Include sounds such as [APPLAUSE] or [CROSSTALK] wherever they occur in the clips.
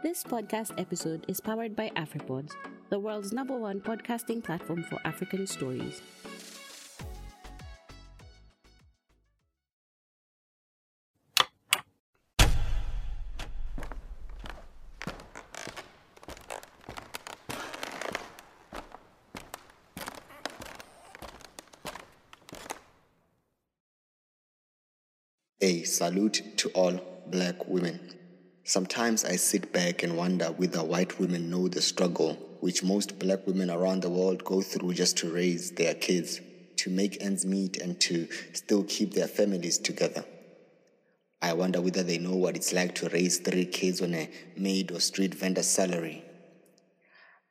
This podcast episode is powered by AfriPods, the world's number one podcasting platform for African stories. A salute to all black women. Sometimes I sit back and wonder whether white women know the struggle which most black women around the world go through just to raise their kids, to make ends meet, and to still keep their families together. I wonder whether they know what it's like to raise three kids on a maid or street vendor salary.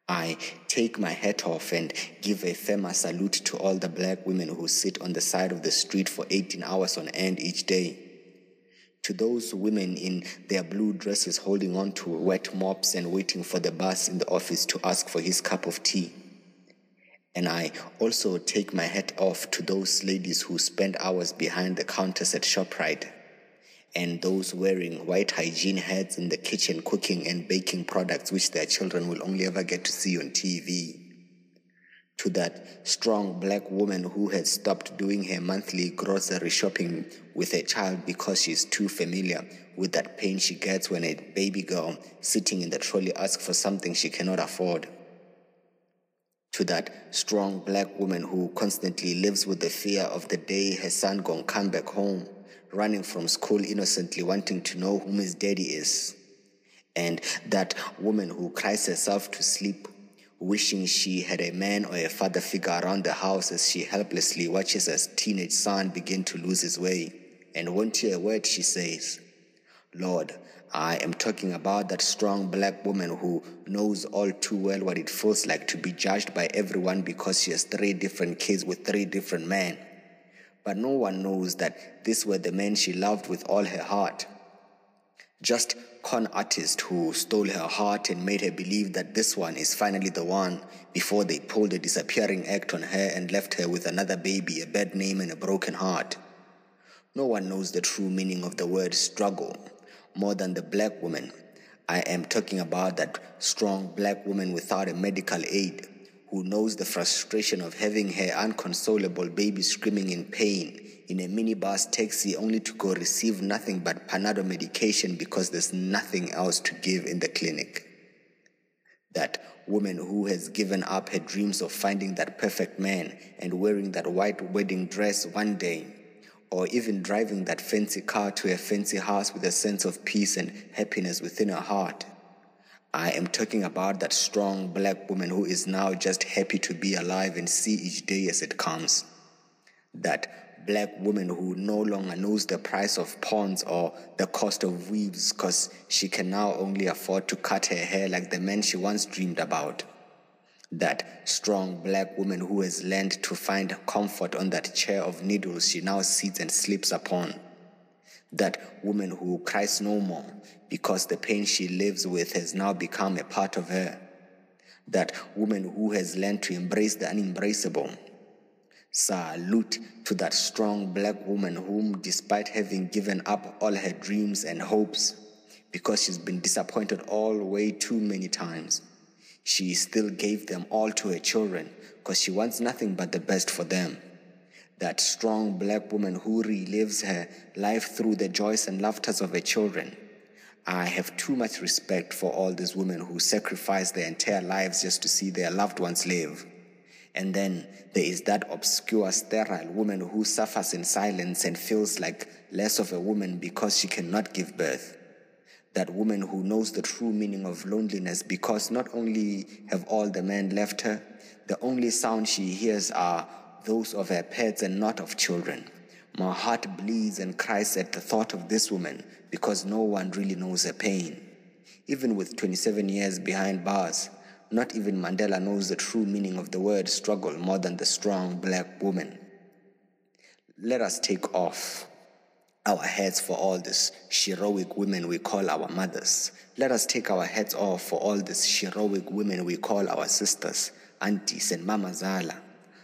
I take my hat off and give a famous salute to all the black women who sit on the side of the street for 18 hours on end each day. To those women in their blue dresses holding on to wet mops and waiting for the boss in the office to ask for his cup of tea. And I also take my hat off to those ladies who spend hours behind the counters at ShopRite and those wearing white hygiene hats in the kitchen cooking and baking products which their children will only ever get to see on TV. To that strong black woman who had stopped doing her monthly grocery shopping with her child because she's too familiar with that pain she gets when a baby girl sitting in the trolley asks for something she cannot afford. To that strong black woman who constantly lives with the fear of the day her son gonna come back home running from school innocently wanting to know whom his daddy is. And that woman who cries herself to sleep, wishing she had a man or a father figure around the house as she helplessly watches her teenage son begin to lose his way and won't hear a word she says. Lord, I am talking about that strong black woman who knows all too well what it feels like to be judged by everyone because she has three different kids with three different men but no one knows that these were the men she loved with all her heart. Just con artist who stole her heart and made her believe that this one is finally the one before they pulled a disappearing act on her and left her with another baby, a bad name, and a broken heart. No one knows the true meaning of the word struggle more than the black woman. I am talking about that strong black woman without a medical aid who knows the frustration of having her unconsolable baby screaming in pain in a minibus taxi only to go receive nothing but Panado medication because there's nothing else to give in the clinic. That woman who has given up her dreams of finding that perfect man and wearing that white wedding dress one day, or even driving that fancy car to a fancy house with a sense of peace and happiness within her heart I am talking about that strong black woman who is now just happy to be alive and see each day as it comes. That black woman who no longer knows the price of pawns or the cost of weaves because she can now only afford to cut her hair like the man she once dreamed about. That strong black woman who has learned to find comfort on that chair of needles she now sits and sleeps upon that woman who cries no more because the pain she lives with has now become a part of her. That woman who has learned to embrace the unembraceable. Salute to that strong black woman whom, despite having given up all her dreams and hopes, because she's been disappointed all way too many times, she still gave them all to her children because she wants nothing but the best for them that strong black woman who relives her life through the joys and laughters of her children. I have too much respect for all these women who sacrifice their entire lives just to see their loved ones live. And then there is that obscure, sterile woman who suffers in silence and feels like less of a woman because she cannot give birth. That woman who knows the true meaning of loneliness because not only have all the men left her, the only sound she hears are those of her pets and not of children. My heart bleeds and cries at the thought of this woman because no one really knows her pain. Even with 27 years behind bars, not even Mandela knows the true meaning of the word struggle more than the strong black woman. Let us take off our heads for all these heroic women we call our mothers. Let us take our heads off for all these heroic women we call our sisters, aunties, and Mama Zala.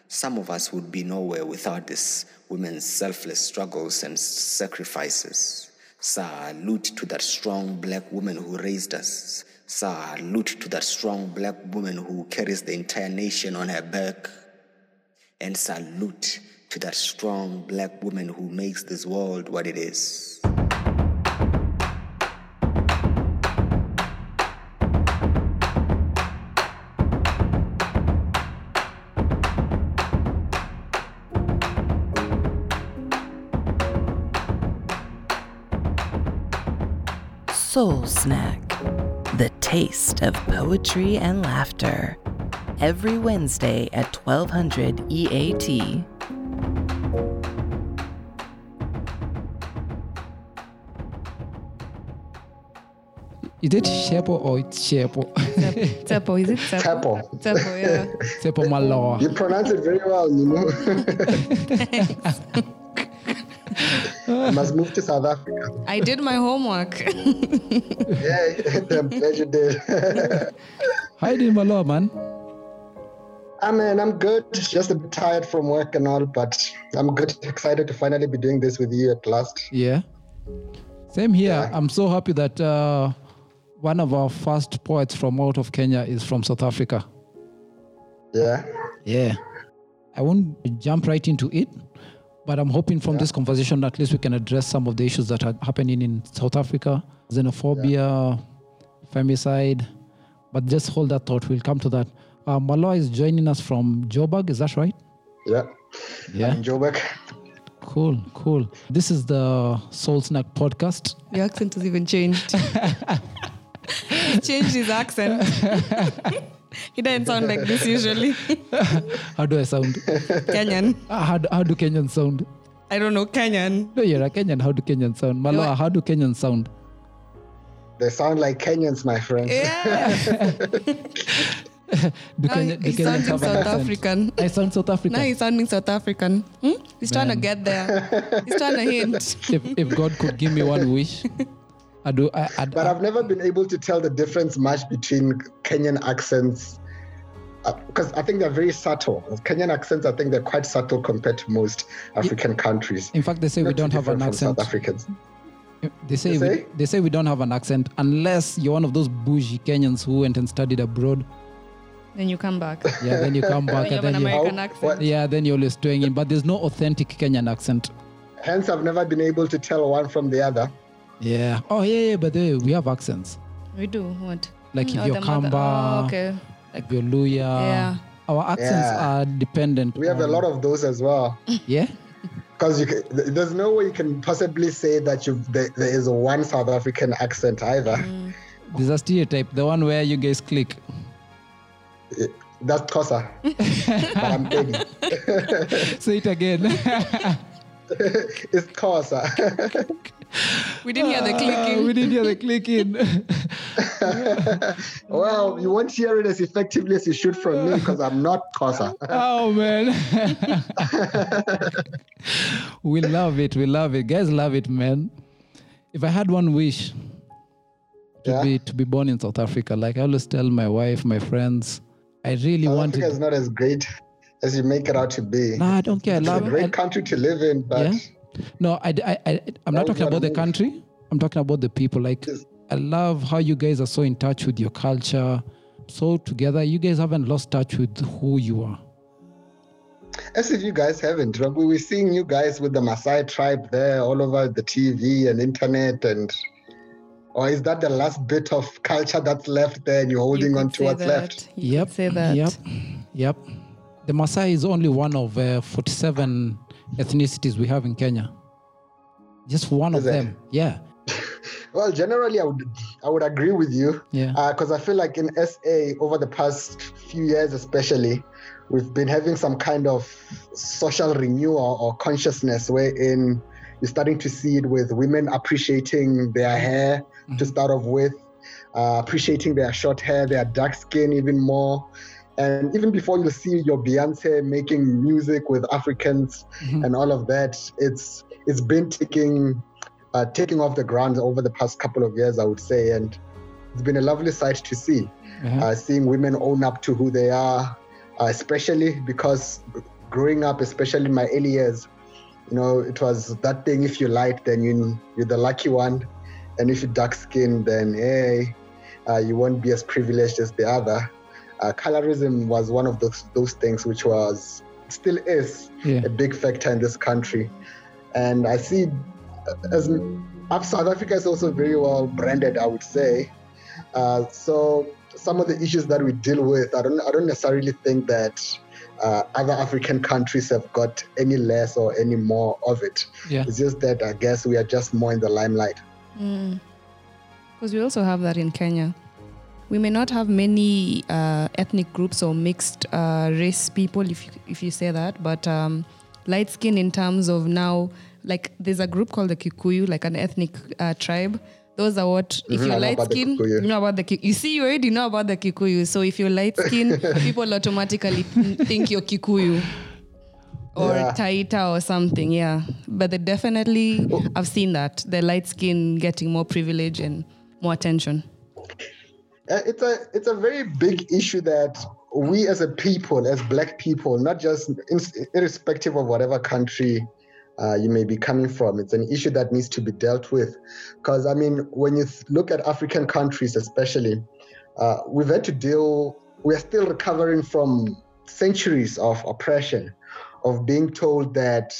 Some of us would be nowhere without these women's selfless struggles and sacrifices. Salute to that strong black woman who raised us. Salute to that strong black woman who carries the entire nation on her back. And salute to that strong black woman who makes this world what it is. Soul Snack, the taste of poetry and laughter. Every Wednesday at 1200 EAT. Is it Shepo or it's Shepo? Tepo, is it Tepo? Tepo. Tepo, yeah. Sepo Maloa. You pronounce it very well, Nimo. [LAUGHS] I [LAUGHS] must move to South Africa. I did my homework. [LAUGHS] Yeah, I'm glad you did. [LAUGHS] How you doing, Maloa, man? I mean, I'm good. Just a bit tired from work and all, but I'm good. Excited to finally be doing this with you at last. Yeah. Same here. Yeah. I'm so happy that uh, one of our first poets from out of Kenya is from South Africa. Yeah. Yeah. I won't jump right into it, but I'm hoping from this conversation at least we can address some of the issues that are happening in South Africa xenophobia, femicide. But just hold that thought. We'll come to that. Uh, Maloa is joining us from Joburg. Is that right? Yeah. Yeah. In Joburg. Cool, cool. This is the Soul Snack podcast. Your accent has even changed. [LAUGHS] he changed his accent. [LAUGHS] he doesn't sound like this usually. [LAUGHS] How do I sound? Kenyan. Uh, how, do, how do Kenyans sound? I don't know, Kenyan. No, you're a Kenyan. How do Kenyans sound? Maloa, are- how do Kenyans sound? They sound like Kenyans, my friend. Yeah. [LAUGHS] Do, Now Kenya, do he's Kenyans sounding have South accent? African. I sound South African. Now he's sounding South African. Hmm? He's trying to get there. He's trying to hint. [LAUGHS] if, if God could give me one wish, I do. I, I, But I've never been able to tell the difference much between Kenyan accents because I think they're very subtle. Kenyan accents, I think they're quite subtle compared to most African countries. in fact, they say we Not too don't have an accent. South Africans. They say, You we, they say we don't have an accent unless you're one of those bougie Kenyans who went and studied abroad. Then you come back. Yeah, then you come [LAUGHS] back When you and have an then you, American How- accent. what- yeah, then you're always doing it. But there's no authentic Kenyan accent. Hence, I've never been able to tell one from the other. Yeah. Oh yeah, yeah. But they, we have accents We do. What? like if oh, you're the mother- Kamba, Oh, okay. Like your Luhya. Yeah. Our accents Yeah. are dependent. We have a lot of those as well. Yeah. [LAUGHS] Because you can, there's no way you can possibly say that you there, there is one South African accent either. Mm. [LAUGHS] There's a stereotype, the one where you guys click. That's Xhosa. [LAUGHS] but I'm Peggy. Say it again. it's Xhosa. We didn't hear the Ah, clicking. we didn't hear the clicking. [LAUGHS] well, you won't hear it as effectively as you should from me because I'm not Xhosa. oh man. [LAUGHS] we love it. We love it. Guys love it, man. If I had one wish to Yeah. be to be born in South Africa, like I always tell my wife, my friends, I really want. South wanted. Africa is not as great as you make it out to be. Nah, I don't care. I it's a great I- country to live in, but Yeah? No, I, I, I, I'm not talking you about the country. I'm talking about the people. Like, Yes. I love how you guys are so in touch with your culture, so together. You guys haven't lost touch with who you are. as if you guys haven't. right? We were seeing you guys with the Maasai tribe there all over the TV and internet and or is that the last bit of culture that's left there and you're holding You on to what's that. left? You yep. say that. Yep. Yep. The Maasai is only one of uh, 47 ethnicities we have in Kenya. Just one Is of it? them. Yeah. [LAUGHS] Well, generally, I would I would agree with you Yeah. because I feel like in SA over the past few years, especially, we've been having some kind of social renewal or consciousness wherein you're starting to see it with women appreciating their hair to start off with, uh, appreciating their short hair, their dark skin even more. And even before you see your Beyonce making music with Africans Mhm. and all of that, it's it's been taking uh, taking off the ground over the past couple of years, I would say, and it's been a lovely sight to see. Yeah. Uh, seeing women own up to who they are, uh, especially because growing up, especially in my early years, You know, it was that thing. If you light, then you you're the lucky one, and if you're dark skinned, then hey, uh, you won't be as privileged as the other. Uh, colorism was one of those those things which was still is Yeah. a big factor in this country, and I see as South Africa is also very well branded, I would say. Uh, so some of the issues that we deal with, I don't I don't necessarily think that uh, other African countries have got any less or any more of it. Yeah. It's just that I guess we are just more in the limelight. Because we also have that in Kenya. We may not have many uh, ethnic groups or mixed uh, race people, if you, if you say that, but um, light skin in terms of now, like there's a group called the Kikuyu, like an ethnic uh, tribe. Those are what, if Mhm, I you're light skin, you know about the Ki- You see, you already know about the Kikuyu. So if you're light skin, [LAUGHS] people automatically think you're Kikuyu or Yeah. Taita or something, yeah. But they definitely, I've seen that the light skin getting more privilege and more attention. Uh, it's a it's a very big issue that we as a people, as black people, not just in, irrespective of whatever country uh, you may be coming from, it's an issue that needs to be dealt with. Because I mean, when you look at African countries, especially, uh, we've had to deal. We are still recovering from centuries of oppression, of being told that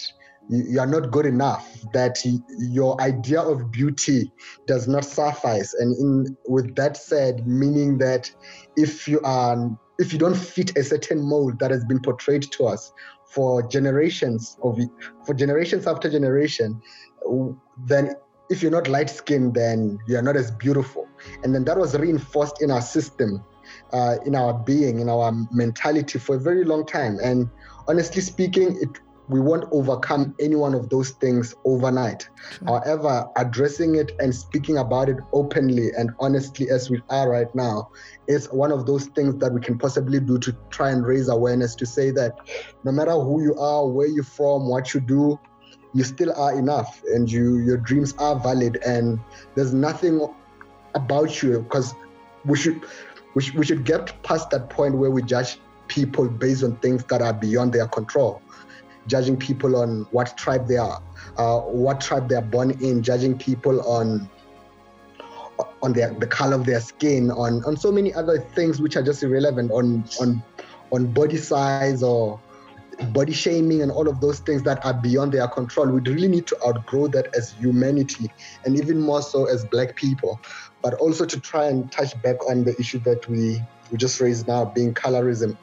you, are not good enough, that your idea of beauty does not suffice. And in with that said, meaning that if you are if you don't fit a certain mold that has been portrayed to us for generations of for generations after generation, then if you're not light skinned, then you're not as beautiful. And then that was reinforced in our system, uh, in our being, in our mentality for a very long time. And honestly speaking, it we won't overcome any one of those things overnight. However, addressing it and speaking about it openly and honestly as we are right now is one of those things that we can possibly do to try and raise awareness to say that no matter who you are, where you're from, what you do, you still are enough and you your dreams are valid and there's nothing about you because we should we, should we should get past that point where we judge people based on things that are beyond their control judging people on what tribe they are, uh, what tribe they are born in, judging people on on their the color of their skin, on on so many other things which are just irrelevant, on on on body size or body shaming and all of those things that are beyond their control. We really need to outgrow that as humanity and even more so as black people, but also to try and touch back on the issue that we we just raised now, being colorism.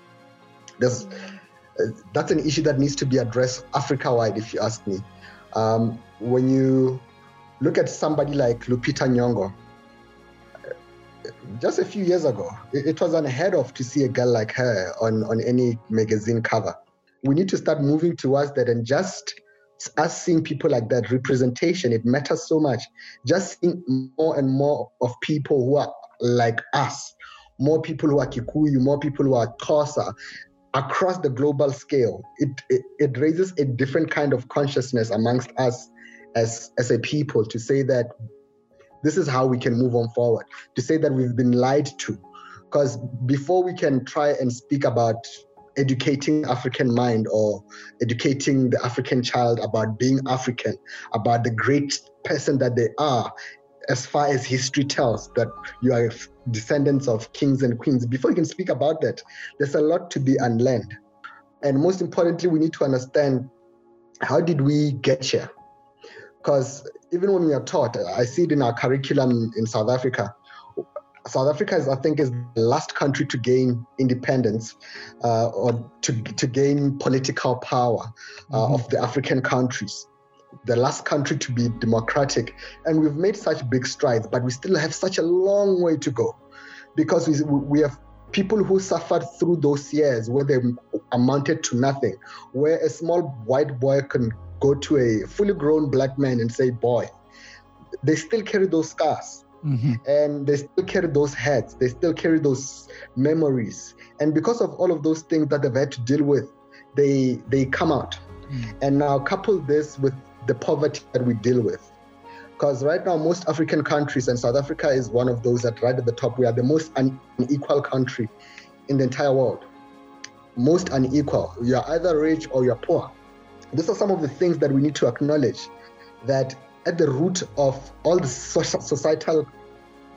There's that's an issue that needs to be addressed Africa wide, if you ask me. Um, when you look at somebody like Lupita Nyong'o, just a few years ago, it, it was unheard of to see a girl like her on, on any magazine cover. We need to start moving towards that and just us seeing people like that representation, it matters so much. Just seeing more and more of people who are like us, more people who are Kikuyu, more people who are Xhosa, across the global scale, it, it, it raises a different kind of consciousness amongst us as, as a people to say that this is how we can move on forward, to say that we've been lied to. Because before we can try and speak about educating African mind or educating the African child about being African, about the great person that they are, as far as history tells that you are descendants of kings and queens, before you can speak about that, there's a lot to be unlearned. And most importantly, we need to understand how did we get here? Because even when we are taught, I see it in our curriculum in South Africa. South Africa is, I think, is the last country to gain independence uh, or to, to gain political power uh, Mhm. of the African countries. The last country to be democratic. And we've made such big strides, but we still have such a long way to go because we, we have people who suffered through those years where they amounted to nothing, where a small white boy can go to a fully grown black man and say, boy, they still carry those scars Mhm. and they still carry those heads, they still carry those memories. And because of all of those things that they've had to deal with, they they come out. Mm. And now couple this with the poverty that we deal with. Because right now, most African countries, and South Africa is one of those that right at the top, we are the most unequal country in the entire world. Most unequal. You're either rich or you're poor. these are some of the things that we need to acknowledge that at the root of all the societal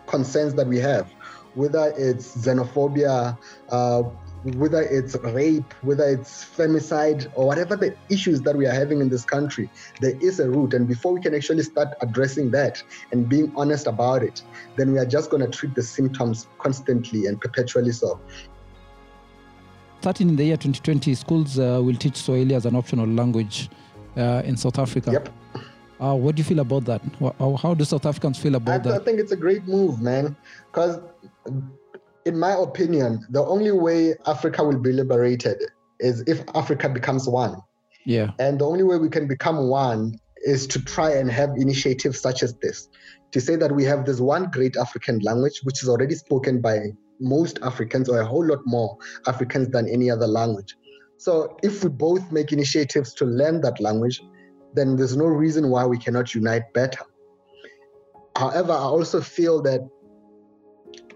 concerns that we have, whether it's xenophobia, uh, whether it's rape, whether it's femicide, or whatever the issues that we are having in this country, there is a root. And before we can actually start addressing that and being honest about it, then we are just going to treat the symptoms constantly and perpetually so. Starting in the year 2020, schools uh, will teach Swahili as an optional language uh, in South Africa. Yep. Uh, what do you feel about that? How, how do South Africans feel about I, that? I think it's a great move, man. Because, in my opinion, the only way Africa will be liberated is if Africa becomes one. Yeah. And the only way we can become one is to try and have initiatives such as this to say that we have this one great African language, which is already spoken by most Africans or a whole lot more Africans than any other language. So if we both make initiatives to learn that language, then there's no reason why we cannot unite better. However, I also feel that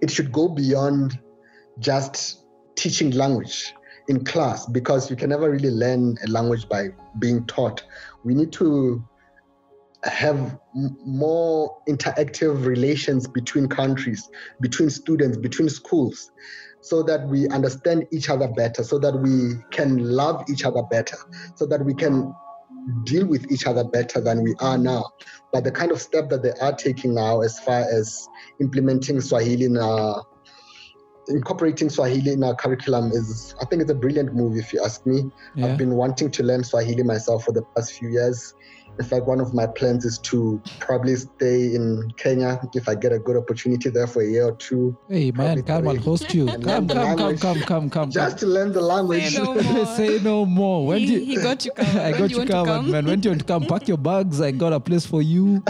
it should go beyond just teaching language in class because you can never really learn a language by being taught. We need to have more interactive relations between countries, between students, between schools, so that we understand each other better, so that we can love each other better, so that we can deal with each other better than we are now. But the kind of step that they are taking now, as far as implementing Swahili in our, incorporating Swahili in our curriculum, is I think it's a brilliant move. If you ask me, Yeah. I've been wanting to learn Swahili myself for the past few years. In fact, one of my plans is to probably stay in Kenya if I get a good opportunity there for a year or two. Hey man, Probably come, I'll host you. Come, come, come, come, come, come. Just to learn the language. Say no [LAUGHS] more. [LAUGHS] Say no more. When do He, you- he got you covered. [LAUGHS] I got do you want covered, come? man. When do you want to come? Pack your bags. I got a place for you.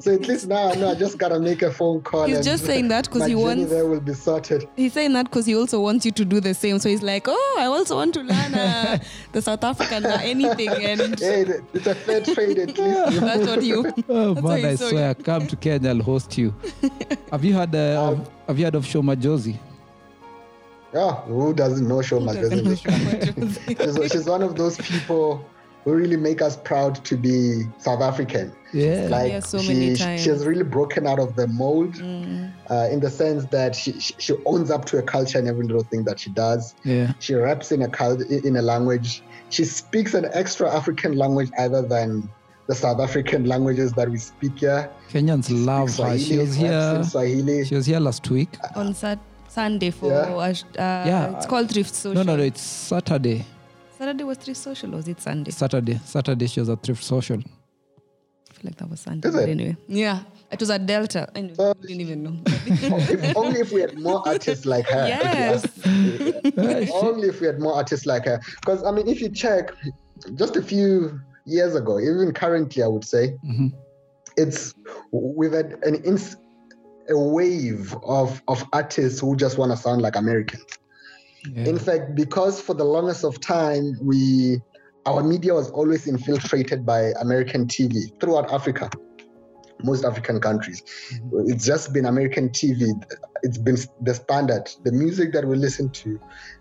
so at least now I know I just gotta make a phone call. He's just saying that because he journey wants- there will be sorted. He's saying that because he also wants you to do the same. So he's like, oh, I also want to learn uh, the South African uh, anything. And Hey, it's a fair trade at least. [LAUGHS] that's what you. [LAUGHS] Oh That's man, why I he's so- swear, come to Kenya, I'll host you. [LAUGHS] have you heard? Uh, of, have you heard of Sho Madjozi? Yeah, who doesn't know Shoma? doesn't know She's, she's one of those people who really make us proud to be South African. Yeah. Like Yeah, so she, many she has really broken out of the mold Mm. uh, in the sense that she, she, she owns up to a culture and every little thing that she does. yeah. She raps in a cul- in a language. She speaks an extra African language other than the South African languages that we speak here. Kenyans She love speaks her. She was here. Swahili. She was here last week. On Sat- Sunday for, Yeah. uh, uh, Yeah. it's called Thrift Social. No, no, no. It's Saturday. Saturday was Thrift Social, or was it Sunday? Saturday. Saturday. She was at thrift social. I feel like that was Sunday. Is it? anyway, yeah, it was at Delta. Anyway, So- I didn't even know. if, [LAUGHS] only if we had more artists like her. if yes. ask [LAUGHS] only if we had more artists like her. Because I mean, if you check, just a few years ago, even currently, I would say, Mhm. it's we've had an ins- a wave of of artists who just want to sound like Americans. Yeah. In fact, because for the longest of time we our media was always infiltrated by American TV throughout Africa, most African countries. It's just been American TV. It's been the standard. The music that we listen to,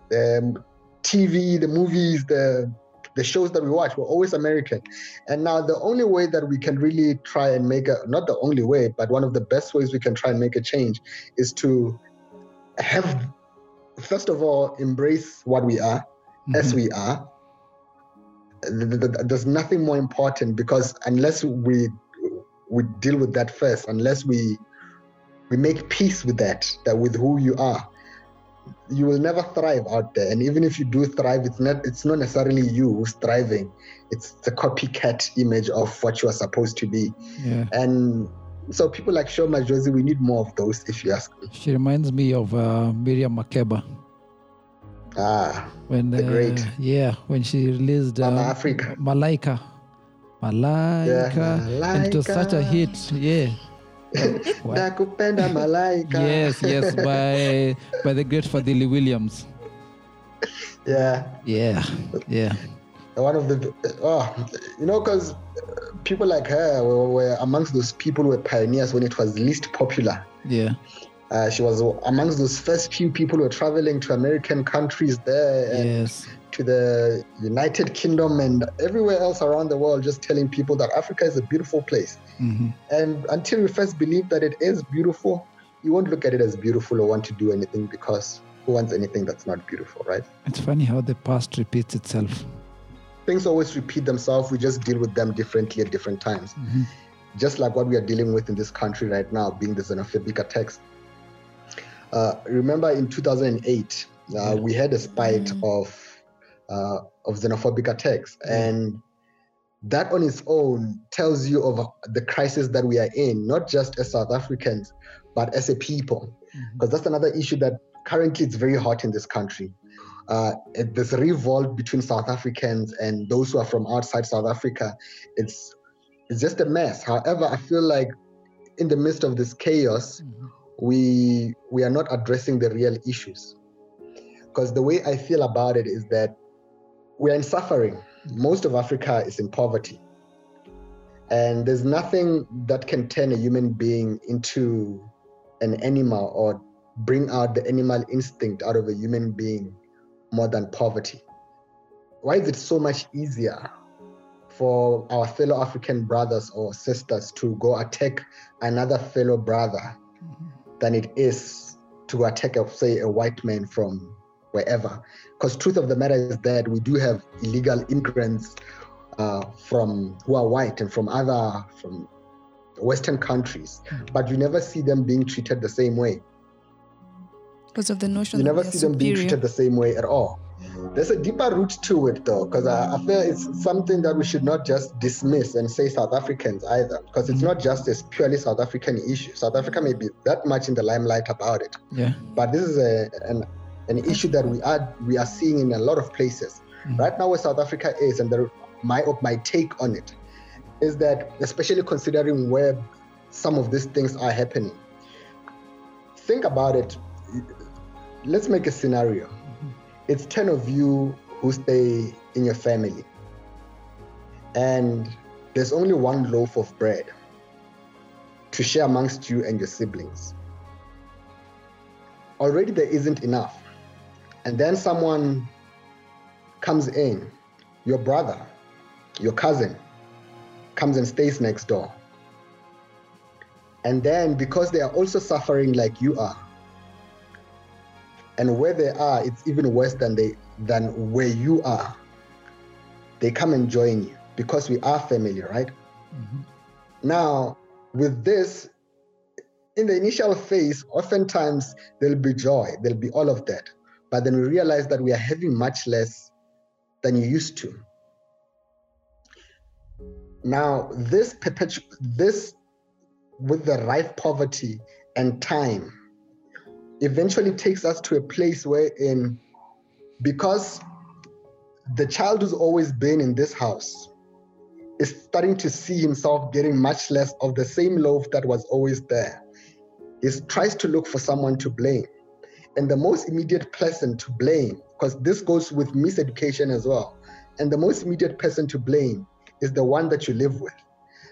the TV, the movies, the the shows that we watch were always American. And now the only way that we can really try and make a not the only way, but one of the best ways we can try and make a change is to have first of all embrace what we are as Mhm. we are. Th- th- th- There's nothing more important because unless we we deal with that first, unless we we make peace with that, that with who you are, you will never thrive out there. And even if you do thrive, it's not it's not necessarily you who's thriving. It's the copycat image of what you are supposed to be. Yeah. And so people like Sho Madjozi, we need more of those, if you ask me. She reminds me of uh, Miriam Makeba. Ah, When The uh, great. yeah, when she released uh, Africa. Malaika. Malaika. And it was such a hit. Yeah. [LAUGHS] Nakupenda malaika. yes, yes, by by the great Fadhili Williams. Yeah. Yeah, yeah, one of the oh you know because people like her were, were amongst those people who were pioneers when it was least popular yeah, uh, she was amongst those first few people who were traveling to american countries there yes. To the United Kingdom and everywhere else around the world, just telling people that Africa is a beautiful place. Mhm. And until you first believe that it is beautiful, you won't look at it as beautiful or want to do anything because who wants anything that's not beautiful, right? It's funny how the past repeats itself. Things always repeat themselves. We just deal with them differently at different times. Just like what we are dealing with in this country right now, being the xenophobic attacks. Uh, remember in 2008, uh, we had a spate of uh, of xenophobic attacks, and that on its own tells you of the crisis that we are in, not just as South Africans, but as a people. Because that's another issue that currently it's very hot in this country. Uh, this revolt between South Africans and those who are from outside South Africa, it's it's just a mess. However, I feel like in the midst of this chaos, we we are not addressing the real issues. Because the way I feel about it is that we're in suffering. Most of Africa is in poverty. And there's nothing that can turn a human being into an animal or bring out the animal instinct out of a human being more than poverty. Why is it so much easier for our fellow African brothers or sisters to go attack another fellow brother mm-hmm. than it is to attack, a, say, a white man from wherever? Because truth of the matter is that we do have illegal immigrants uh, from who are white and from other from Western countries, but you never see them being treated the same way. Because of the notion You never see them being treated the same way at all. There's a deeper root to it, though, because I, I feel it's something that we should not just dismiss and say South Africans either, because it's not just a purely South African issue. South Africa may be that much in the limelight about it, Yeah. but this is a, an an mm-hmm. issue that we are we are seeing in a lot of places. Mm-hmm. Right now, where South Africa is, and the, my my take on it is that, especially considering where some of these things are happening, think about it. Let's make a scenario. Mm-hmm. It's 10 of you who stay in your family, and there's only one loaf of bread to share amongst you and your siblings. Already there isn't enough. And then someone comes in, your brother, your cousin, comes and stays next door. And then because they are also suffering like you are, and where they are, it's even worse than they than where you are. They come and join you because we are family, right? Mm-hmm. Now, with this, in the initial phase, oftentimes there'll be joy, there'll be all of that. But then we realize that we are having much less than you used to. Now, this this with the right poverty and time eventually takes us to a place wherein because the child who's always been in this house is starting to see himself getting much less of the same loaf that was always there. He tries to look for someone to blame. And the most immediate person to blame, because this goes with miseducation as well, and the most immediate person to blame is the one that you live with.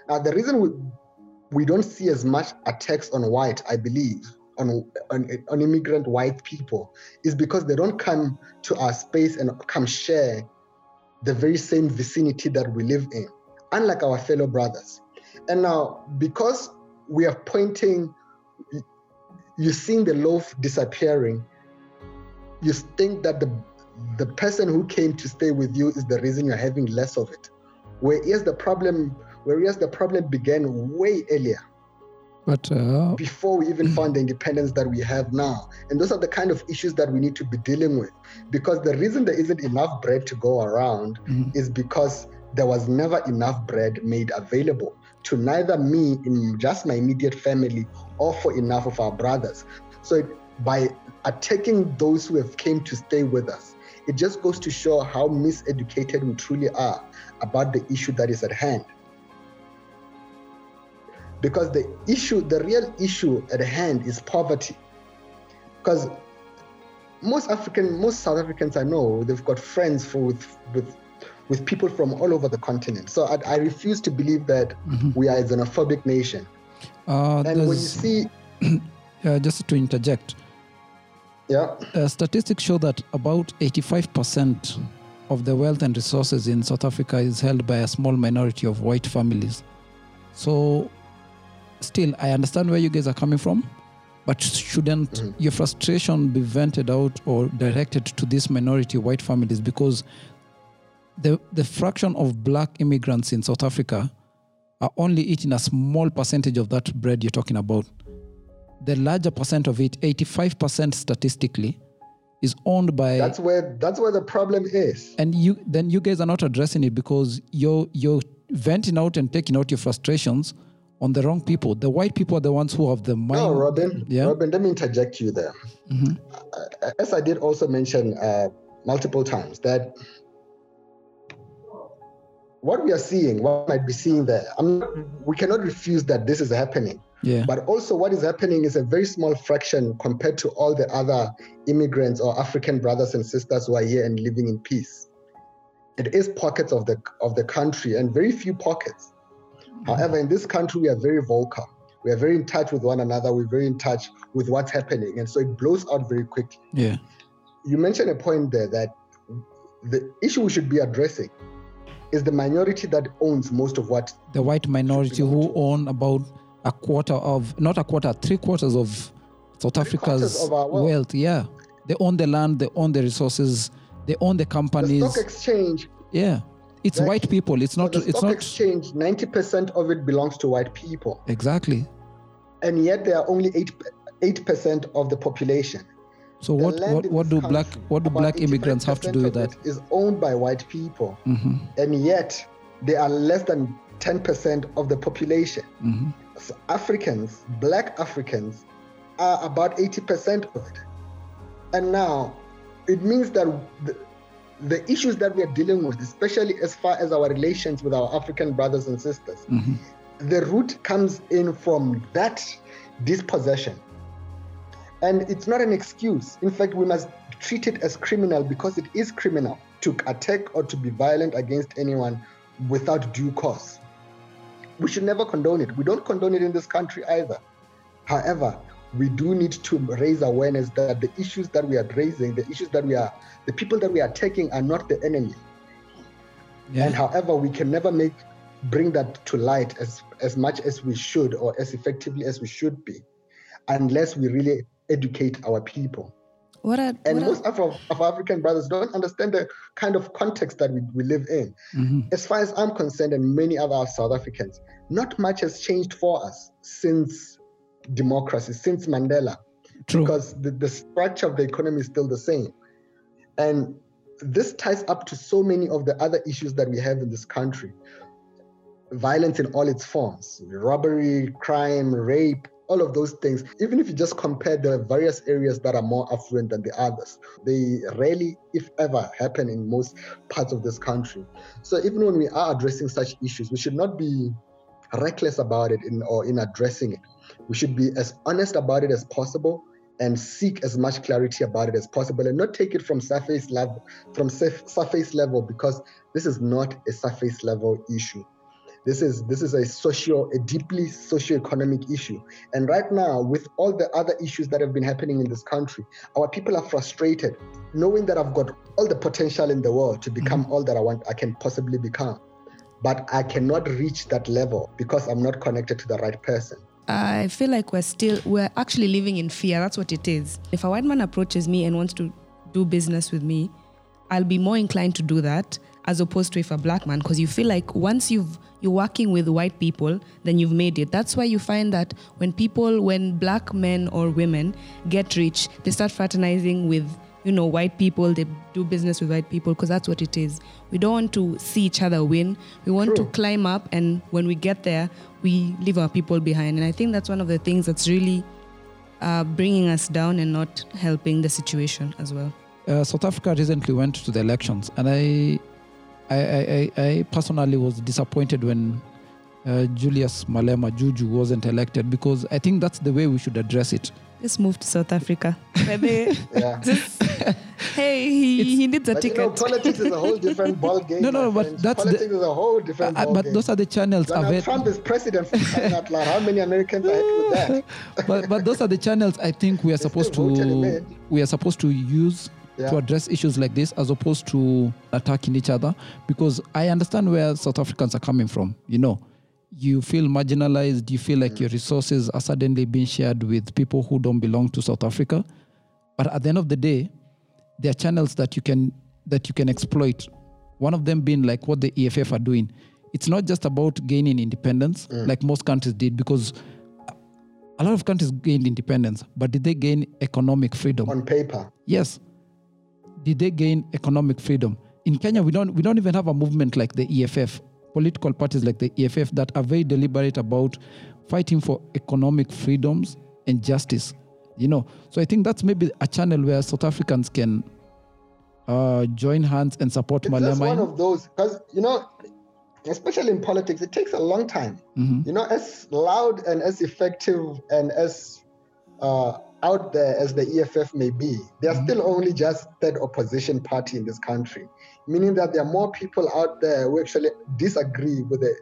Now, the reason we, we don't see as much attacks on white, I believe, on, on, on immigrant white people, is because they don't come to our space and come share the very same vicinity that we live in, unlike our fellow brothers. And now, because we are pointing, you're seeing the loaf disappearing, you think that the the person who came to stay with you is the reason you're having less of it. Whereas the problem, whereas the problem began way earlier, But uh, before we even found the independence that we have now. And those are the kind of issues that we need to be dealing with. Because the reason there isn't enough bread to go around is because there was never enough bread made available to neither me in just my immediate family or for enough of our brothers. So by attacking those who have came to stay with us, it just goes to show how miseducated we truly are about the issue that is at hand because the issue, the real issue at hand is poverty. Because most African, most South Africans I know, they've got friends for, with with with people from all over the continent. So I, I refuse to believe that we are a xenophobic nation. uh, And when you see, [CLEARS THROAT] uh, just to interject, yeah, uh, statistics show that about 85% of the wealth and resources in South Africa is held by a small minority of white families. So, still, I understand where you guys are coming from, but shouldn't Mm-hmm. your frustration be vented out or directed to this minority white families? Because the, the fraction of black immigrants in South Africa are only eating a small percentage of that bread you're talking about. The larger percent of it, 85% statistically, is owned by That's where that's where the problem is. and you then you guys are not addressing it because you're you're venting out and taking out your frustrations on the wrong people. The white people are the ones who have the mind. No, Robin. Yeah. Robin, let me interject you there. Uh, As I did also mention uh, multiple times that what we are seeing, what might be seeing there, I'm not, we cannot refuse that this is happening. Yeah. But also, what is happening is a very small fraction compared to all the other immigrants or African brothers and sisters who are here and living in peace. It is pockets of the of the country and very few pockets. However, in this country, we are very vocal. We are very in touch with one another. We're very in touch with what's happening, and so it blows out very quickly. yeah. You mentioned a point there that the issue we should be addressing is the minority that owns most of what The white minority who own about a quarter of not a quarter, three quarters of South Africa's of wealth. wealth. Yeah. They own the land, they own the resources, they own the companies the stock exchange. yeah. It's Exactly. white people. It's not the it's stock not exchange. Ninety percent of it belongs to white people. exactly. and yet there are only eight eight percent of the population. So what what, what do black what do black immigrants have to do with that? Is owned by white people, hmm and yet they are less than ten percent of the population. hmm So Africans, black Africans, are about eighty percent of it, and now it means that the, the issues that we are dealing with, especially as far as our relations with our African brothers and sisters, hmm the root comes in from that dispossession. And it's not an excuse. In fact, we must treat it as criminal because it is criminal to attack or to be violent against anyone without due cause. We should never condone it. We don't condone it in this country either. However, we do need to raise awareness that the issues that we are raising, the issues that we are, the people that we are attacking are not the enemy. Yeah. And however, we can never make bring that to light as as much as we should or as effectively as we should be, unless we really educate our people. What are, And what most of our of our African brothers don't understand the kind of context that we, we live in. Mhm. As far as I'm concerned, and many other South Africans, not much has changed for us since democracy, since Mandela True. because the, the structure of the economy is still the same. And this ties up to so many of the other issues that we have in this country violence in all its forms robbery, crime, rape, all of those things. Even if you just compare the various areas that are more affluent than the others, they rarely, if ever, happen in most parts of this country. So even when we are addressing such issues, we should not be reckless about it in, or in addressing it. We should be as honest about it as possible and seek as much clarity about it as possible and not take it from surface level from surface level because this is not a surface level issue this is this is a socio a deeply socio-economic issue and right now with all the other issues that have been happening in this country our people are frustrated knowing that i've got all the potential in the world to become mm-hmm. all that i want i can possibly become but i cannot reach that level because i'm not connected to the right person I feel like we're still we're actually living in fear. That's what it is. If a white man approaches me and wants to do business with me, I'll be more inclined to do that as opposed to if a black man because you feel like once you've you're working with white people then you've made it. That's why you find that when people when black men or women get rich they start fraternizing with you know white people. They do business with white people because that's what it is. We don't want to see each other win. We want to climb up and when we get there we leave our people behind. And i think that's one of the things that's really uh, bringing us down and not helping the situation as well. Uh, South Africa recently went to the elections, and I, I, I, I I personally was disappointed when uh, Julius Malema Juju wasn't elected because I think that's the way we should address it. Just move to South Africa. [LAUGHS] Maybe yeah just hey, he, he needs a But you know, ticket. politics is a whole different [LAUGHS] ball game. No, no, my but friends. that's the- politics is a whole different Uh, ball but game. those are the channels Donald available. Trump is president for crying out loud. How many Americans are happy with that? [LAUGHS] but but those are the channels I think we are supposed still voted him to we are supposed to use Yeah. to address issues like this as opposed to attacking each other because I understand where South Africans are coming from. You know, you feel marginalized, you feel like mm. your resources are suddenly being shared with people who don't belong to South Africa. But at the end of the day, there are channels that you can that you can exploit. One of them being like what the EFF are doing. It's not just about gaining independence mm. like most countries did because a lot of countries gained independence, but did they gain economic freedom? On paper. Yes. Did they gain economic freedom? In Kenya, we don't we don't even have a movement like the EFF, political parties like the EFF that are very deliberate about fighting for economic freedoms and justice. You know, so I think that's maybe a channel where South Africans can uh, join hands and support It's just one of those because you know, especially in politics, it takes a long time. Mhm. You know, as loud and as effective and as uh, out there as the EFF may be, they are Mhm. still only just third opposition party in this country, meaning that there are more people out there who actually disagree with the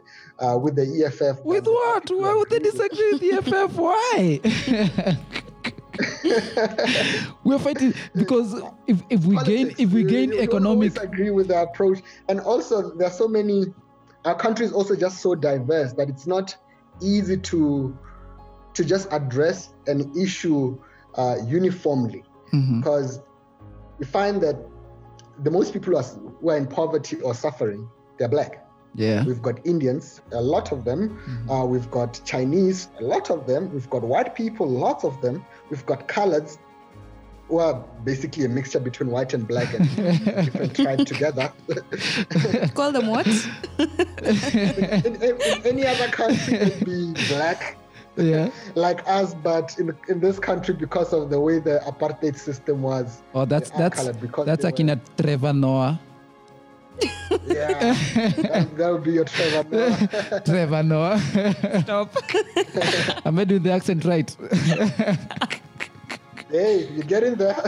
uh, with the EFF. With what? Why would they disagree with the EFF? [LAUGHS] Why? [LAUGHS] We're fighting because if, if we gain if we gain you don't economic agree with the approach, and also there are so many. Our country is also just so diverse that it's not easy to to just address an issue uh, uniformly Mhm. because we find that the most people who are, who are in poverty or suffering they're black. yeah We've got Indians, a lot of them. Uh, we've got Chinese, a lot of them. We've got white people, lots of them. We've got coloreds, who are basically a mixture between white and black and [LAUGHS] different tribes together. [LAUGHS] Call them what? in, in, in any other country, it'd be black yeah. [LAUGHS] Like us, but in, in this country, because of the way the apartheid system was, oh that's they that's colored because that's they akin at Trevor Noah. Yeah, [LAUGHS] that, that would be your Trevor Noah. [LAUGHS] Trevor Noah. Stop. I made with the accent right hey, you get in there. [LAUGHS]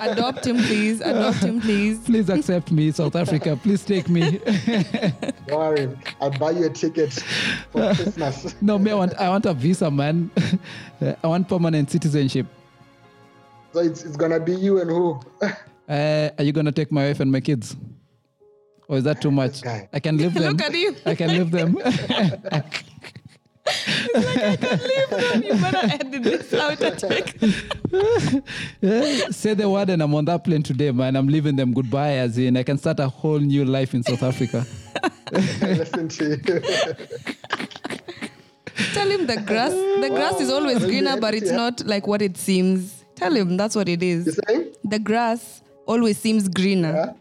Adopt him, please. Adopt him, please. please accept me South Africa please take me [LAUGHS] Don't worry, I'll buy you a ticket for [LAUGHS] Christmas. no me I want I want a visa man I want permanent citizenship So it's, it's gonna be you and who? uh, are you gonna take my wife and my kids or is that too much. I can leave them Look at him. I can leave them You better edit this out and take. Yeah, say the word and I'm on that plane today, man. I'm leaving them goodbye, as in I can start a whole new life in South Africa. [LAUGHS] Listen to you. Tell him the grass. The grass is always greener, but it's Yeah. not like what it seems. Tell him that's what it You is. saying? The grass always seems greener. Yeah?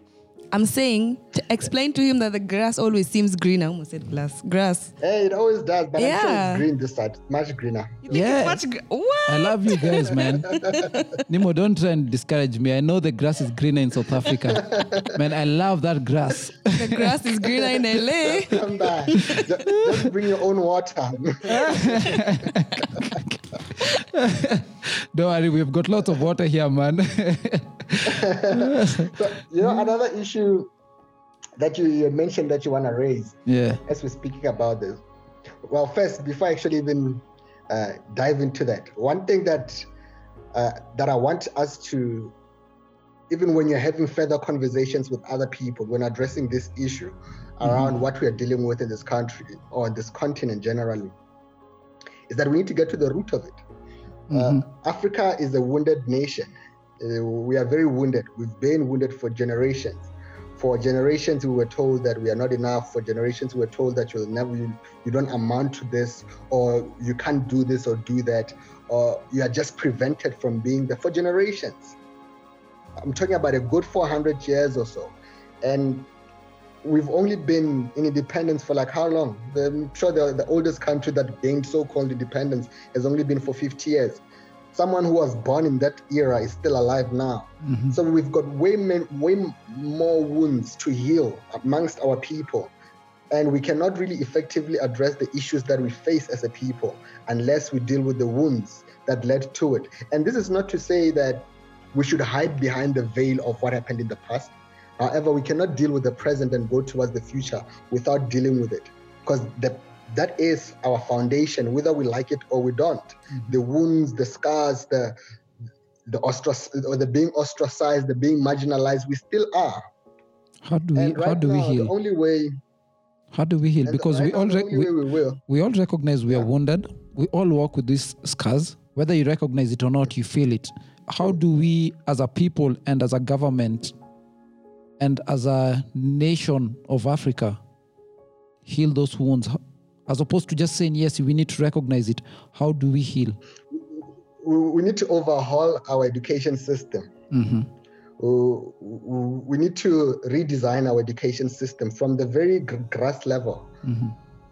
I'm saying to explain to him that the grass always seems greener. I almost said glass. Grass. Hey, it always does, but I'm sure it's green this side. Much greener. You think Yeah. it's much gr- what? I love you guys, man. [LAUGHS] Nimu, don't try and discourage me. I know the grass is greener in South Africa. Man, I love that grass. the grass is greener in LA. Come back. just, just bring your own water. [LAUGHS] [LAUGHS] [LAUGHS] Don't worry, we've got lots of water here, man. [LAUGHS] so, you know, another issue that you, mentioned that you want to raise yeah. as we're speaking about this. Well, first, before I actually even uh, dive into that, one thing that uh, that I want us to, even when you're having further conversations with other people, when addressing this issue around what we are dealing with in this country or this continent generally, is that we need to get to the root of it. Uh, Africa is a wounded nation. Uh, we are very wounded. We've been wounded for generations. For generations, we were told that we are not enough. For generations, we were told that you'll never, you, you don't amount to this, or you can't do this or do that, or you are just prevented from being there. For generations, I'm talking about a good 400 years or so, and we've only been in independence for like how long? I'm sure the, the oldest country that gained so-called independence has only been for 50 years. Someone who was born in that era is still alive now. Mm-hmm. So we've got way, way more wounds to heal amongst our people. And we cannot really effectively address the issues that we face as a people unless we deal with the wounds that led to it. And this is not to say that we should hide behind the veil of what happened in the past. However, we cannot deal with the present and go towards the future without dealing with it. Because the, that is our foundation, whether we like it or we don't. Mm-hmm. The wounds, the scars, the the ostrac or the being ostracized, the being marginalized. We still are. How do we right how do now, we the heal? only way How do we heal? Because right we all the only we, we will. we all recognize we are wounded. We all walk with these scars. Whether you recognize it or not, you feel it. How do we, as a people and as a government and as a nation of Africa, heal those wounds? As opposed to just saying, yes, we need to recognize it. How do we heal? we, we need to overhaul our education system. hmm We- we need to redesign our education system from the very grass level hmm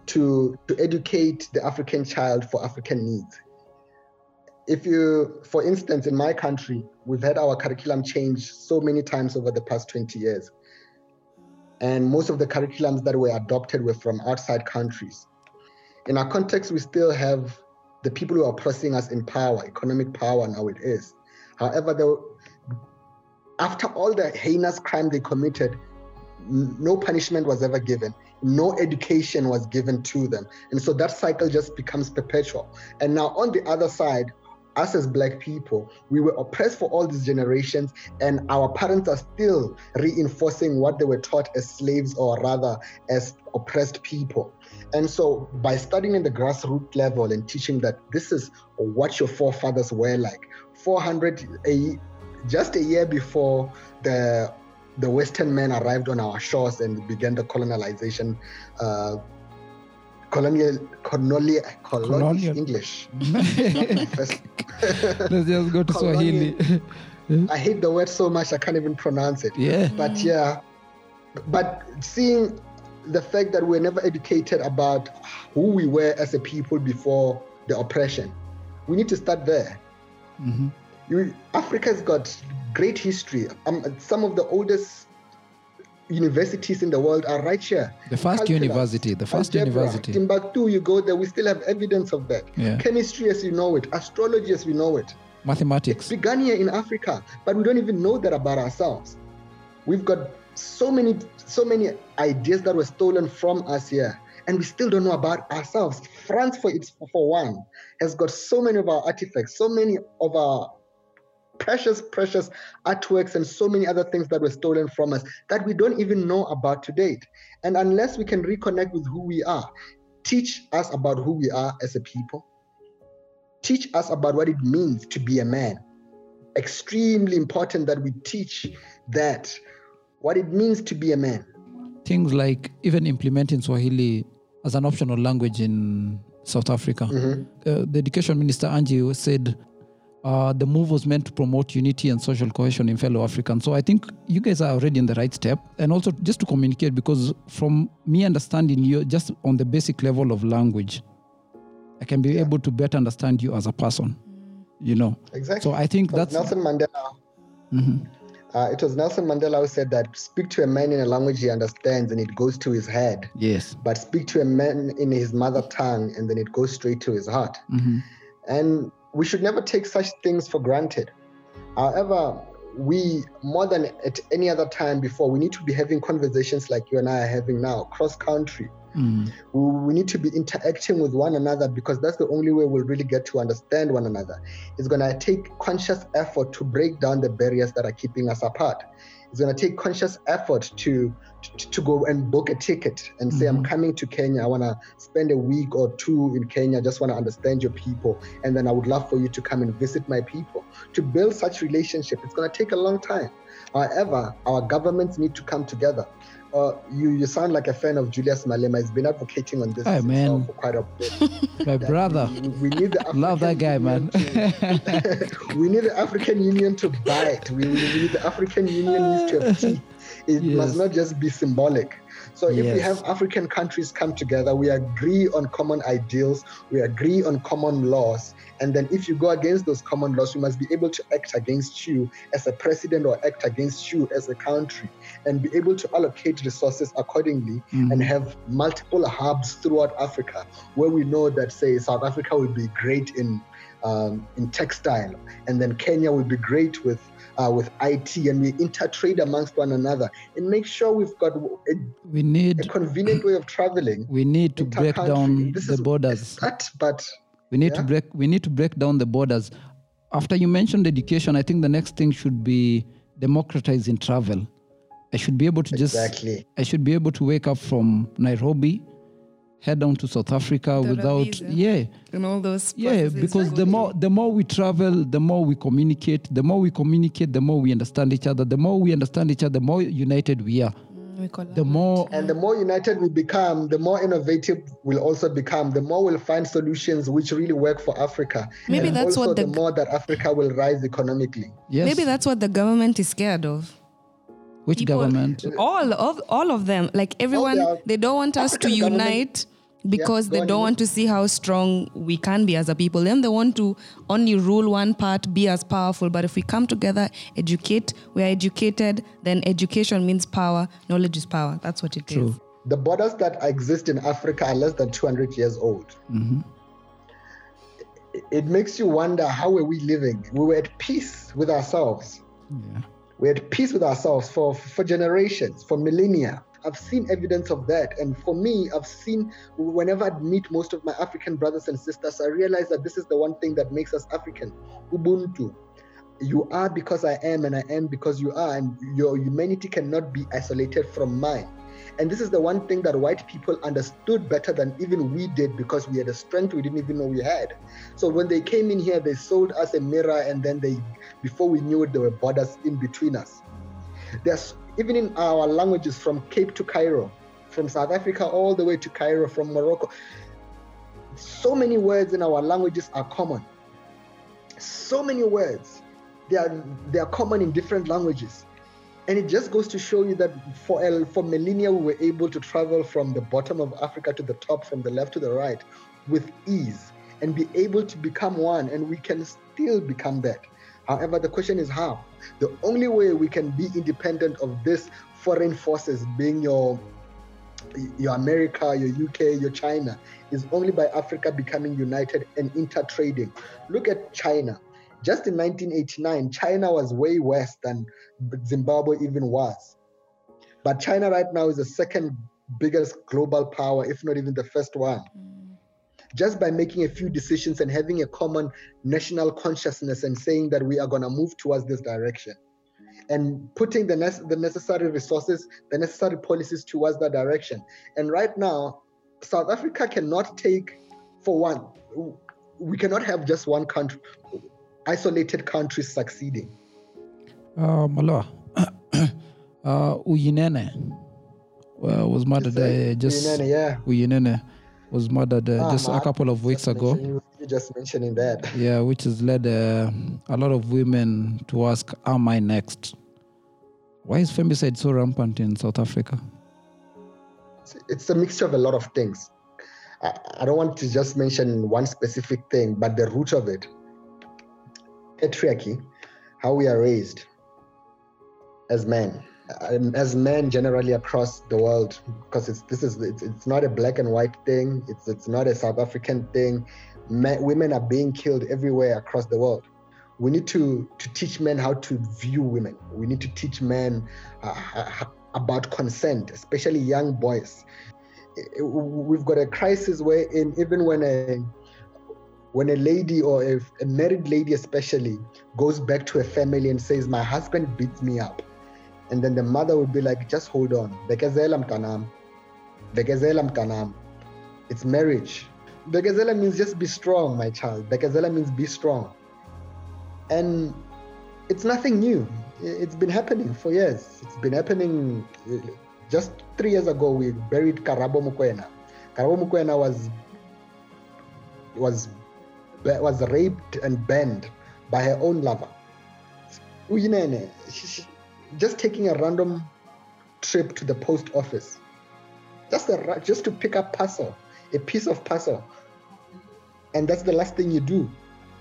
to, to educate the African child for African needs. If you, for instance, in my country, we've had our curriculum change so many times over the past 20 years. And most of the curriculums that were adopted were from outside countries. In our context, we still have the people who are oppressing us in power, economic power, now it is. However, after all the heinous crime they committed, no punishment was ever given no education was given to them and so that cycle just becomes perpetual and now on the other side us as black people we were oppressed for all these generations and our parents are still reinforcing what they were taught as slaves or rather as oppressed people. And so by studying in the grassroots level and teaching that this is what your forefathers were like 400 a, just a year before the the Western men arrived on our shores and began the colonization, uh, colonial, colonial, colonial, Colonial. English. Not my first- Let's just go to Swahili. I hate the word so much I can't even pronounce it. yeah. But yeah, but seeing the fact that we're never educated about who we were as a people before the oppression, we need to start there. hmm You, Africa's got great history. Um, some of the oldest universities in the world are right here. The first Calculus, university, the first algebra, university. Timbuktu, you go there, we still have evidence of that. Yeah. Chemistry as you know it, astrology as we know it. Mathematics. began here in Africa, but we don't even know that about ourselves. We've got so many, so many ideas that were stolen from us here, and we still don't know about ourselves. France, for its for one, has got so many of our artifacts, so many of our precious, precious artworks, and so many other things that were stolen from us that we don't even know about to date. And unless we can reconnect with who we are, teach us about who we are as a people, teach us about what it means to be a man. Extremely important that we teach that what it means to be a man. Things like even implementing Swahili as an optional language in South Africa. Mhm. Uh, the education minister Angie said uh, the move was meant to promote unity and social cohesion in fellow Africans. So I think you guys are already in the right step. And also just to communicate, because from me understanding you, just on the basic level of language, I can be able to better understand you as a person. You know. Exactly. So I think that's Nelson Mandela. Mhm. Uh, it was Nelson Mandela who said that speak to a man in a language he understands and it goes to his head, yes. but speak to a man in his mother tongue and then it goes straight to his heart. hmm And we should never take such things for granted. However, we, more than at any other time before, we need to be having conversations like you and I are having now, cross country. Mm. We, we need to be interacting with one another because that's the only way we'll really get to understand one another. It's going to take conscious effort to break down the barriers that are keeping us apart. It's going to take conscious effort to, to to go and book a ticket and say, I'm Mhm. coming to Kenya. I want to spend a week or two in Kenya. I just want to understand your people. And then I would love for you to come and visit my people. To build such relationship, it's going to take a long time. However, our governments need to come together. Uh, you, you sound like a fan of Julius Malema. He's been advocating on this Hey, man. for quite a bit. [LAUGHS] My brother. We, we need the [LAUGHS] Love that guy, African man. To- [LAUGHS] we need the African Union to bite. We, we need the African Union needs to have teeth. It Yes. must not just be symbolic. So if we have African countries come together, we agree on common ideals, we agree on common laws, and then if you go against those common laws, we must be able to act against you as a president or act against you as a country, and be able to allocate resources accordingly Mhm. and have multiple hubs throughout Africa where we know that, say, South Africa will be great in um, in textile, and then Kenya will be great with uh, with IT, and we intertrade amongst one another and make sure we've got a, We need a convenient way of traveling. we need to break down This the borders. That, but We need to break we need to break down the borders. after you mentioned education, I think the next thing should be democratizing travel. I should be able to just Exactly. I should be able to wake up from Nairobi, head down to South Africa Without without visa. yeah. And all those. Yeah, because the more the more we travel, the more we communicate. The more we communicate, the more we understand each other. The more we understand each other, the more united we are. We call The more And the more united we become, the more innovative we'll also become. The more we'll find solutions which really work for Africa. Maybe and that's also what the- the more that Africa will rise economically. yes, Maybe that's what the government is scared of. Which people- government? All of all of them, like everyone, oh, are- they don't want us to African government- unite because go they don't Ina. want to see how strong we can be as a people. Then they want to only rule one part, be as powerful. But if we come together, educate, we are educated, then education means power. Knowledge is power. That's what it is. True. The borders that exist in Africa are less than 200 years old. It- It makes you wonder how were we living? We were at peace with ourselves. Yeah. We're at peace with ourselves for, for generations, for millennia. I've seen evidence of that. And for me, I've seen whenever I meet most of my African brothers and sisters, I realize that this is the one thing that makes us African Ubuntu. You are because I am, and I am because you are, and your humanity cannot be isolated from mine. And this is the one thing that white people understood better than even we did because we had a strength we didn't even know we had. So when they came in here, they sold us a mirror, and then they, before we knew it, there were borders in between us. There's even in our languages from Cape to Cairo, from South Africa all the way to Cairo, from Morocco. So many words in our languages are common. So many words. They are they are common in different languages. And it just goes to show you that for el- for millennia we were able to travel from the bottom of Africa to the top, from the left to the right, with ease, and be able to become one. And we can still become that. However, the question is how. The only way we can be independent of this foreign forces, being your your America, your UK, your China, is only by Africa becoming united and intertrading. Look at China. Just in 1989, China was way worse than Zimbabwe even was. But China right now is the second biggest global power, if not even the first one. Mm. Just by making a few decisions and having a common national consciousness and saying that we are going to move towards this direction and putting the, nec- the necessary resources, the necessary policies towards that direction. And right now, South Africa cannot take, for one, we cannot have just one country, isolated countries succeeding. Uh, Maloa, uh, [COUGHS] Uyinene uh, was murdered uh, just Uyinene, yeah. Uyinene was murdered uh, Ah, just a couple of weeks ago. You just mentioning that. [LAUGHS] Yeah, which has led uh, a lot of women to ask, "Am I next?" Why is femicide so rampant in South Africa? It's, it's a mixture of a lot of things. I, I don't want to just mention one specific thing, but the root of it patriarchy, how we are raised as men, as men generally across the world, because it's this is it's, it's not a black and white thing. It's it's not a South African thing. Men, women are being killed everywhere across the world. We need to to teach men how to view women. We need to teach men uh, about consent, especially young boys. We've got a crisis where, in, even when a when a lady or a, a married lady especially goes back to a family and says my husband beats me up and then the mother would be like just hold on. It's marriage. Bekezela means just be strong my child. Bekezela means be strong. And it's nothing new. It's been happening for years. It's been happening uh, just three years ago we buried Karabo Mokoena Karabo Mokoena was was was raped and banned by her own lover. Uyinene, just taking a random trip to the post office, just a, just to pick up parcel, a piece of parcel, and that's the last thing you do,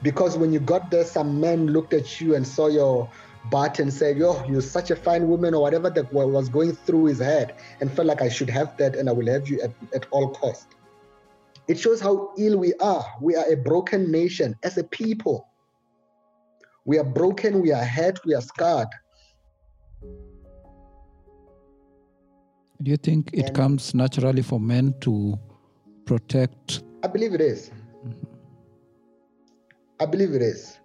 because when you got there, some man looked at you and saw your butt and said, "Yo, you're such a fine woman," or whatever that was going through his head, and felt like I should have that, and I will have you at, at all cost. It shows how ill we are. We are a broken nation as a people. We are broken, we are hurt, we are scarred. Do you think it And- comes naturally for men to protect? I believe it is. I believe it is.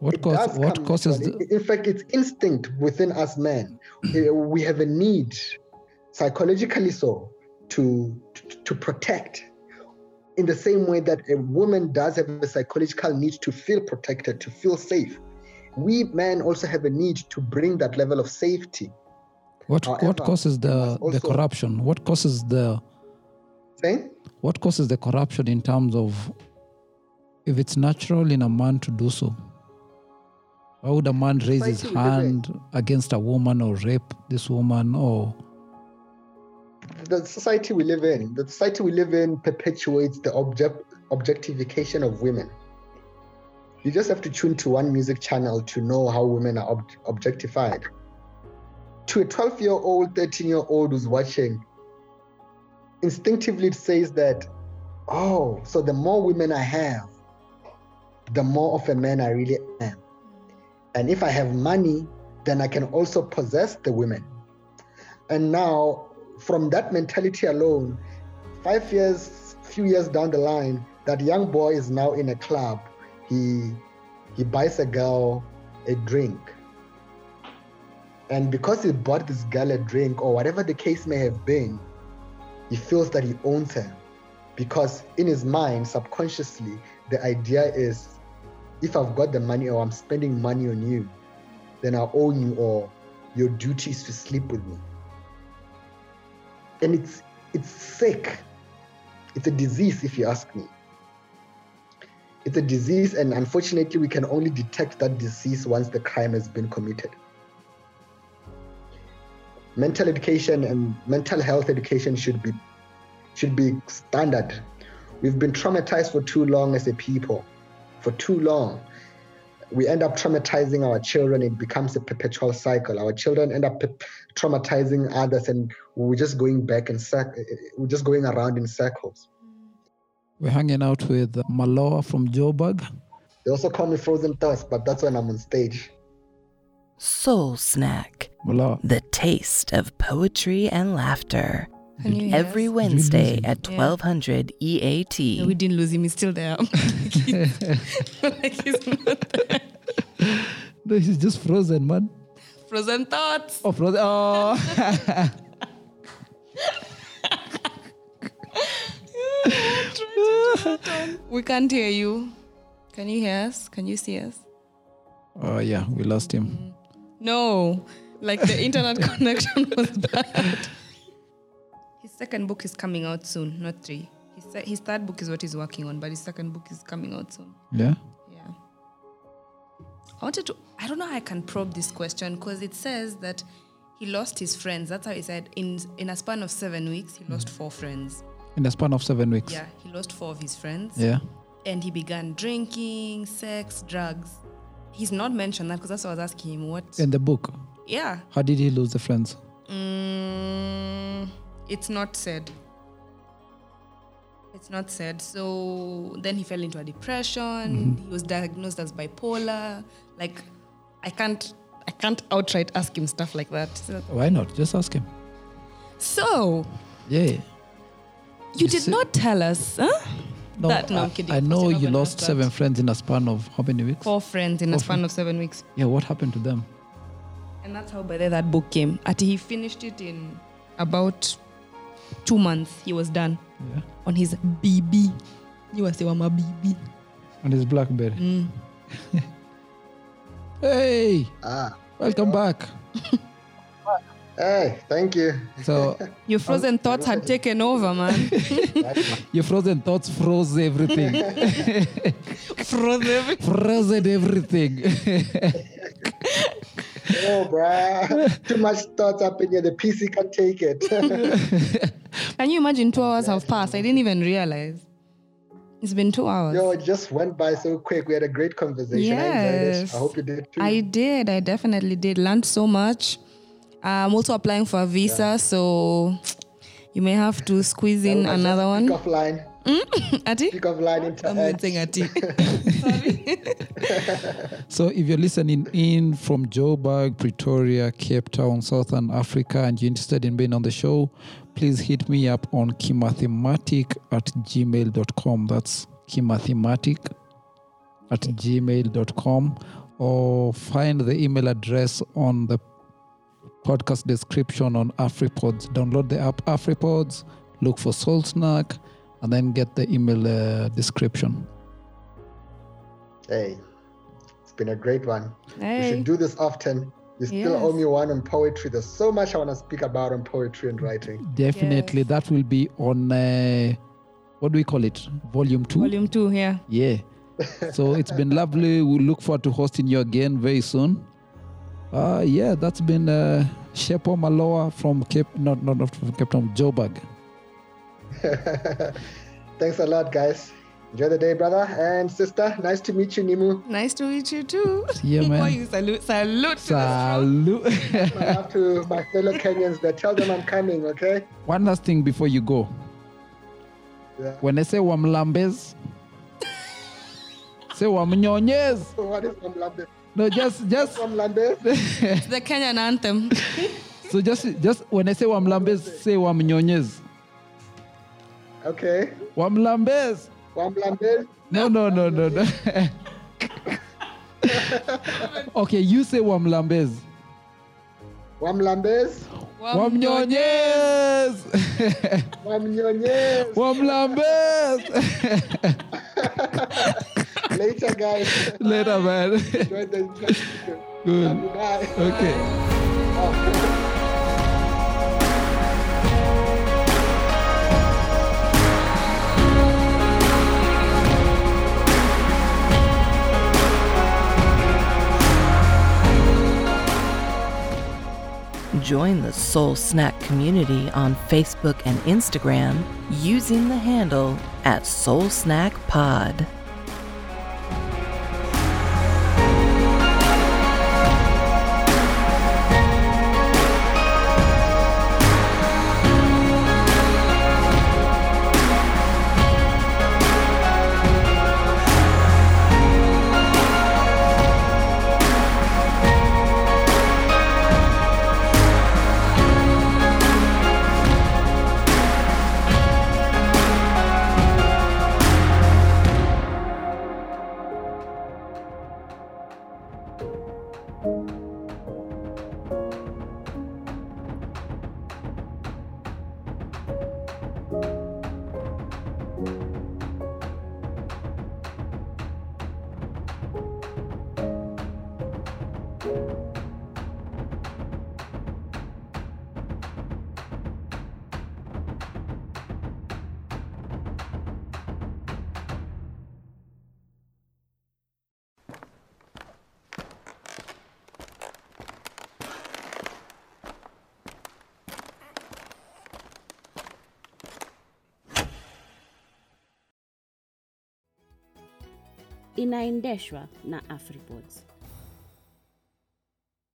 What It cause, what causes the, In fact, it's instinct within us men. Uh, [CLEARS THROAT] we have a need, psychologically so, to, to to protect. In the same way that a woman does have a psychological need to feel protected, to feel safe, we men also have a need to bring that level of safety. what however, what causes the the corruption? What causes the Saying? what causes the corruption in terms of if it's natural in a man to do so? Why would a man raise his Society we live in. hand against a woman or rape this woman or the society we live in, the society we live in perpetuates the object objectification of women. You just have to tune to one music channel to know how women are ob- objectified. To a 12 year old, 13 year old who's watching, instinctively it says that, oh, so the more women I have, the more of a man I really am. And if I have money, then I can also possess the women. And now, from that mentality alone, five years, few years down the line, that young boy is now in a club. He he buys a girl a drink. And because he bought this girl a drink, or whatever the case may have been, he feels that he owns her. Because in his mind, subconsciously, the idea is if I've got the money or I'm spending money on you, then I own you, or your duty is to sleep with me and it's it's sick. It's a disease, if you ask me. It's a disease, and unfortunately, we can only detect that disease once the crime has been committed. Mental education and mental health education should be should be standard. We've been traumatized for too long as a people, for too long. We end up traumatizing our children. It becomes a perpetual cycle. Our children end up pe- traumatizing others, and we're just going back in circ- We're just going around in circles. we're hanging out with Maloa from Joburg. They also call me Frozen Thoughts, but that's when I'm on stage. Soul Snack, Maloa, the taste of poetry and laughter. Can you Every? Wednesday him? at Yeah. 1200 EAT. No, we didn't lose him. He's still there. [LAUGHS] like he's not there. no, he's just frozen, man. Frozen thoughts. Oh, frozen. Oh. [LAUGHS] We can't hear you. Can you hear us? Can you see us? oh, yeah, we lost him. Mm. No, like the internet [LAUGHS] connection was bad. Second book is coming out soon, not three. His, his third book is what he's working on, but his second book is coming out soon. Yeah? Yeah. I wanted to, I don't know how I can probe this question because it says that he lost his friends. That's how he said in, in a span of seven weeks, he lost four friends. In a span of seven weeks. Yeah, he lost four of his friends. Yeah. And he began drinking, sex, drugs. He's not mentioned that because that's what I was asking him. What? In the book, yeah. how did he lose the friends? Mm, it's not said. It's not said. So then he fell into a depression. Mm-hmm. He was diagnosed as bipolar. Like, I can't, I can't outright ask him stuff like that. So, Why not? Just ask him. so Yeah. you You did see- not tell us, huh? No, That- no, I, kidding. I know you lost that. seven friends in a span of how many weeks? Four friends in a span friends. of seven weeks. Yeah, what happened to them? And that's how by then that book came. At he finished it in about two months. He was done Yeah. on his BB. You were saying my BB. On his Blackberry. Mm. [LAUGHS] Hey, Ah, welcome back. [LAUGHS] hey, thank you. So [LAUGHS] Your frozen thoughts had taken over, man. your frozen thoughts froze everything. frozen. Everything. Frozen everything. Oh, bruh. Too much thoughts up in here. The PC can take it. [LAUGHS] Can you imagine two hours have passed? I didn't even realize. It's been two hours. Yo, it just went by so quick. We had a great conversation. I. Yes. I hope you did too. I did. I definitely did. Learned so much. Uh, I'm also applying for a visa, so you may have to squeeze in another one. Pick Mm-hmm. off line. Ati? Pick off line I'm interact. saying Ati. So if you're listening in from Joburg, Pretoria, Cape Town, Southern Africa, and you're interested in being on the show, please hit me up on kimathematic at gmail.com. That's kimathematic at gmail.com. or find the email address on the podcast description on AfriPods. Download the app AfriPods, look for Soul Snack, and then get the email uh, description. Hey, it's been a great one. Hey. We should do this often. You still Yes. owe me one on poetry. There's so much I want to speak about on poetry and writing. Definitely, Yes. that will be on uh, what do we call it? Volume two. Volume two, yeah. Yeah. [LAUGHS] so it's been lovely. We look forward to hosting you again very soon. Uh, yeah, that's been uh, Tshepo Maloa from Cape, not not, not from Cape Town, Joburg. [LAUGHS] Thanks a lot, guys. Enjoy the day, brother and sister. Nice to meet you, Nimu. Nice to meet you too. Yeah, Boy, man. [LAUGHS] you salute, salute to. Salute. I [LAUGHS] love to my fellow Kenyans there. Tell them I'm coming, okay? One last thing before you go. Yeah. When I say wamlambez, say wamnyonyez. So what is Wamlambe? No, just just Wamlambe? It's the Kenyan anthem. so just just when I say wamlambez, say wamnyonyez. Okay. Wamlambez. Wamlambe? No, no, no, no, no. [LAUGHS] okay, you say wamlambez. Wamlambez? Wamnyonyez. Wamnyonyes. Wamlambez. [LAUGHS] Later, guys. Later, man. Enjoy the enjoy. Good. Bye. Okay. Join the Soul Snack community on Facebook and Instagram using the handle at Soul Snack Pod. Inaendeshwa na afripods